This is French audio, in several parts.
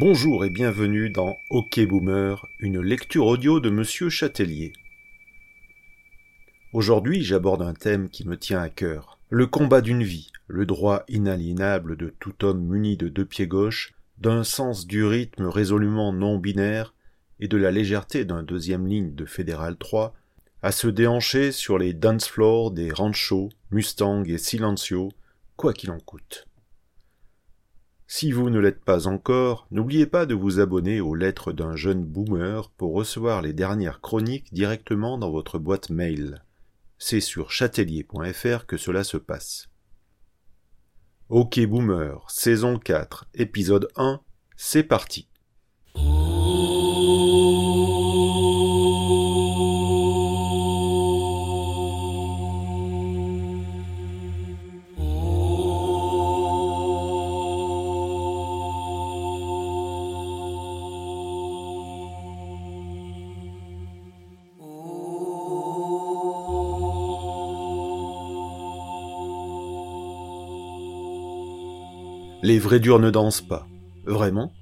Bonjour et bienvenue dans OK Boomer, une lecture audio de Monsieur Châtelier. Aujourd'hui, j'aborde un thème qui me tient à cœur. Le combat d'une vie, le droit inaliénable de tout homme muni de deux pieds gauches, d'un sens du rythme résolument non binaire et de la légèreté d'un deuxième ligne de Fédéral 3 à se déhancher sur les dance floors des ranchos, Mustang et Silencio, quoi qu'il en coûte. Si vous ne l'êtes pas encore, n'oubliez pas de vous abonner aux lettres d'un jeune boomer pour recevoir les dernières chroniques directement dans votre boîte mail. C'est sur chatelier.fr que cela se passe. Ok Boomer, saison 4, épisode 1, c'est parti. Les vrais durs ne dansent pas. Vraiment?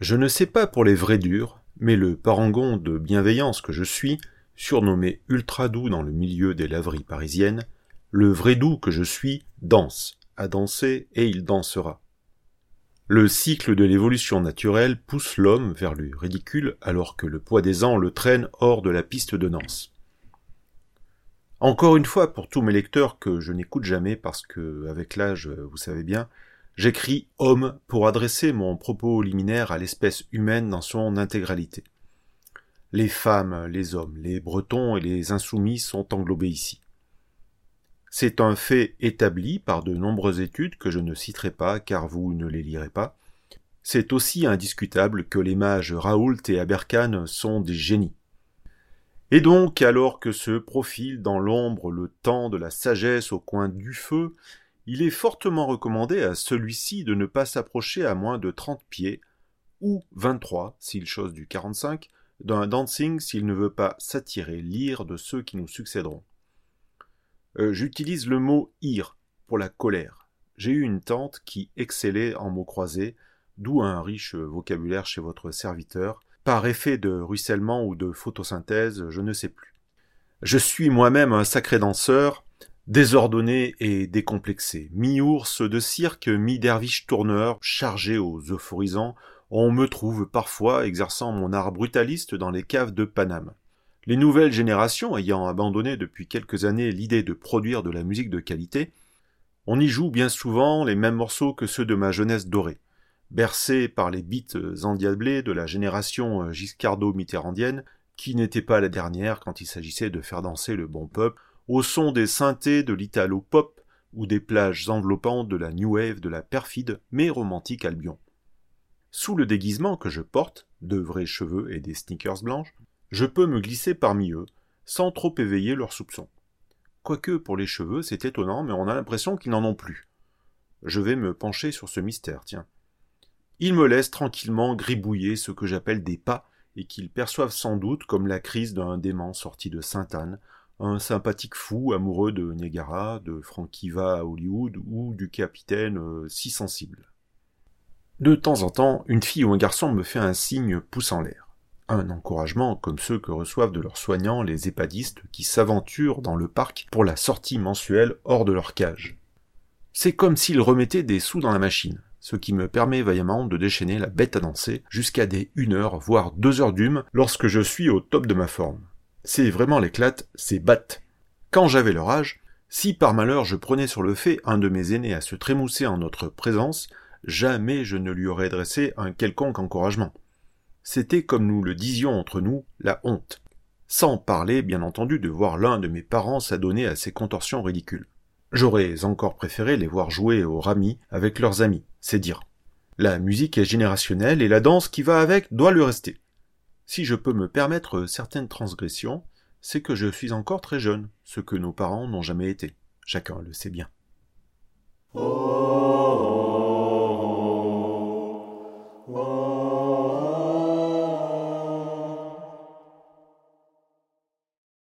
Je ne sais pas pour les vrais durs, mais le parangon de bienveillance que je suis, surnommé ultra doux dans le milieu des laveries parisiennes, le vrai doux que je suis danse, a dansé et il dansera. Le cycle de l'évolution naturelle pousse l'homme vers le ridicule alors que le poids des ans le traîne hors de la piste de danse. Encore une fois, pour tous mes lecteurs que je n'écoute jamais parce que, avec l'âge, vous savez bien, j'écris homme pour adresser mon propos liminaire à l'espèce humaine dans son intégralité. Les femmes, les hommes, les bretons et les insoumis sont englobés ici. C'est un fait établi par de nombreuses études que je ne citerai pas car vous ne les lirez pas. C'est aussi indiscutable que les mages Raoult et Aberkan sont des génies. Et donc, alors que se profile dans l'ombre le temps de la sagesse au coin du feu, il est fortement recommandé à celui-ci de ne pas s'approcher à moins de 30 pieds, ou 23 s'il chose du 45, d'un dancing s'il ne veut pas s'attirer l'ire de ceux qui nous succéderont. Euh, j'utilise le mot ire pour la colère. J'ai eu une tante qui excellait en mots croisés, d'où un riche vocabulaire chez votre serviteur, par effet de ruissellement ou de photosynthèse, je ne sais plus. Je suis moi-même un sacré danseur, désordonné et décomplexé, mi-ours de cirque, mi-derviche tourneur, chargé aux euphorisants, on me trouve parfois exerçant mon art brutaliste dans les caves de Paname. Les nouvelles générations ayant abandonné depuis quelques années l'idée de produire de la musique de qualité, on y joue bien souvent les mêmes morceaux que ceux de ma jeunesse dorée bercé par les beats endiablés de la génération euh, Giscardo-Mitterrandienne, qui n'était pas la dernière quand il s'agissait de faire danser le bon peuple, au son des synthés de l'italo-pop ou des plages enveloppantes de la new wave de la perfide mais romantique Albion. Sous le déguisement que je porte, de vrais cheveux et des sneakers blanches, je peux me glisser parmi eux, sans trop éveiller leurs soupçons. Quoique pour les cheveux, c'est étonnant, mais on a l'impression qu'ils n'en ont plus. Je vais me pencher sur ce mystère, tiens. Ils me laissent tranquillement gribouiller ce que j'appelle des pas, et qu'ils perçoivent sans doute comme la crise d'un dément sorti de Sainte-Anne, un sympathique fou amoureux de Niagara, de Frankie Va à Hollywood ou du capitaine euh, si sensible. De temps en temps, une fille ou un garçon me fait un signe pouce en l'air. Un encouragement comme ceux que reçoivent de leurs soignants les épadistes qui s'aventurent dans le parc pour la sortie mensuelle hors de leur cage. C'est comme s'ils remettaient des sous dans la machine ce qui me permet vaillamment de déchaîner la bête à danser jusqu'à des une heure, voire deux heures d'hume lorsque je suis au top de ma forme. C'est vraiment l'éclate, c'est batte. Quand j'avais leur âge, si par malheur je prenais sur le fait un de mes aînés à se trémousser en notre présence, jamais je ne lui aurais dressé un quelconque encouragement. C'était, comme nous le disions entre nous, la honte. Sans parler, bien entendu, de voir l'un de mes parents s'adonner à ces contorsions ridicules. J'aurais encore préféré les voir jouer au rami avec leurs amis, c'est dire. La musique est générationnelle et la danse qui va avec doit le rester. Si je peux me permettre certaines transgressions, c'est que je suis encore très jeune, ce que nos parents n'ont jamais été. Chacun le sait bien. Oh,